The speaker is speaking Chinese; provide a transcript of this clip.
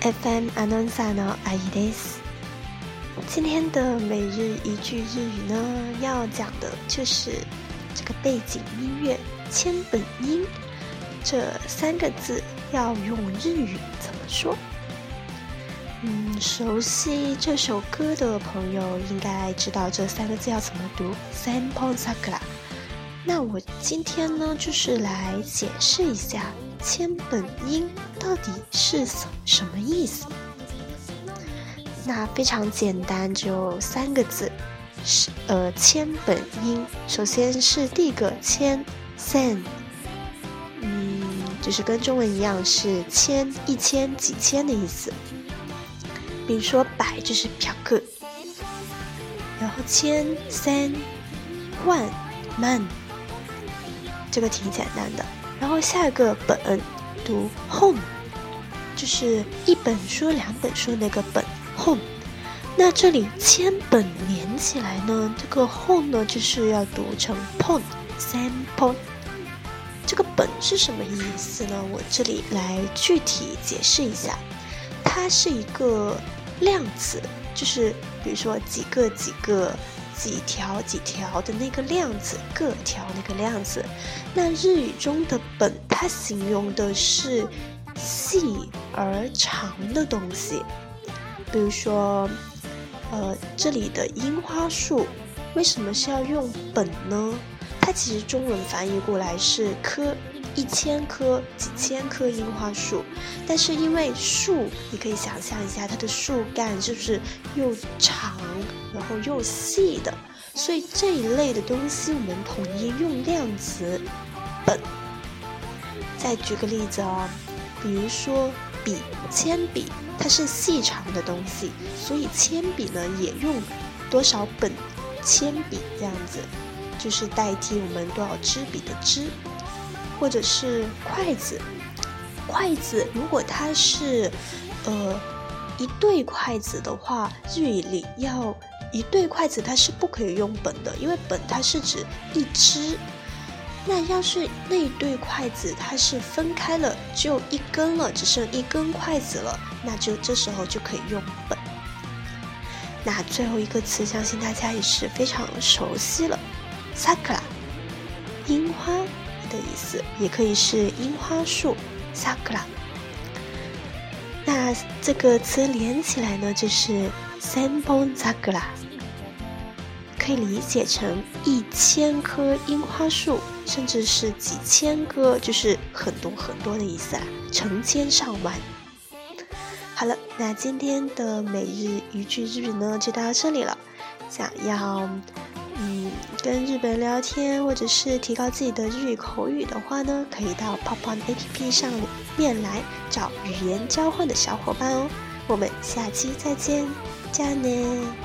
FM アナウンサーの阿姨です。今天的每日一句日语呢，要讲的就是这个背景音乐千本樱这三个字要用日语怎么说？嗯，熟悉这首歌的朋友应该知道这三个字要怎么读。三本桜。那我今天呢，就是来解释一下 千本樱到底是什么意思。那非常简单，只有三个字，是呃千本樱。首先是第一个千，sen，嗯，就是跟中文一样是千、一千、几千的意思。比如说百就是百克，然后千、三、万、万。这个挺简单的，然后下一个本读 home，就是一本书、两本书那个本 home。那这里千本连起来呢，这个 home 呢就是要读成 pon 三 pon。这个本是什么意思呢？我这里来具体解释一下，它是一个量词，就是比如说几个几个。几条几条的那个量子，各条那个量子。那日语中的本，它形容的是细而长的东西。比如说，呃，这里的樱花树，为什么是要用本呢？它其实中文翻译过来是棵。一千棵、几千棵樱花树，但是因为树，你可以想象一下，它的树干是不是又长，然后又细的？所以这一类的东西，我们统一用量词“本”。再举个例子啊，比如说笔、铅笔，它是细长的东西，所以铅笔呢也用多少本铅笔这样子，就是代替我们多少支笔的支。或者是筷子，筷子如果它是，呃，一对筷子的话，日语里要一对筷子它是不可以用本的，因为本它是指一只。那要是那一对筷子它是分开了，只有一根了，只剩一根筷子了，那就这时候就可以用本。那最后一个词，相信大家也是非常熟悉了，sakura，樱花。的意思也可以是樱花树，sakura。那这个词连起来呢，就是三本 sakura，可以理解成一千棵樱花树，甚至是几千棵，就是很多很多的意思啊，成千上万。好了，那今天的每日一句日语呢，就到这里了。想要。嗯，跟日本人聊天或者是提高自己的日语口语的话呢，可以到 Pop On A P P 上面来找语言交换的小伙伴哦。我们下期再见，じゃあね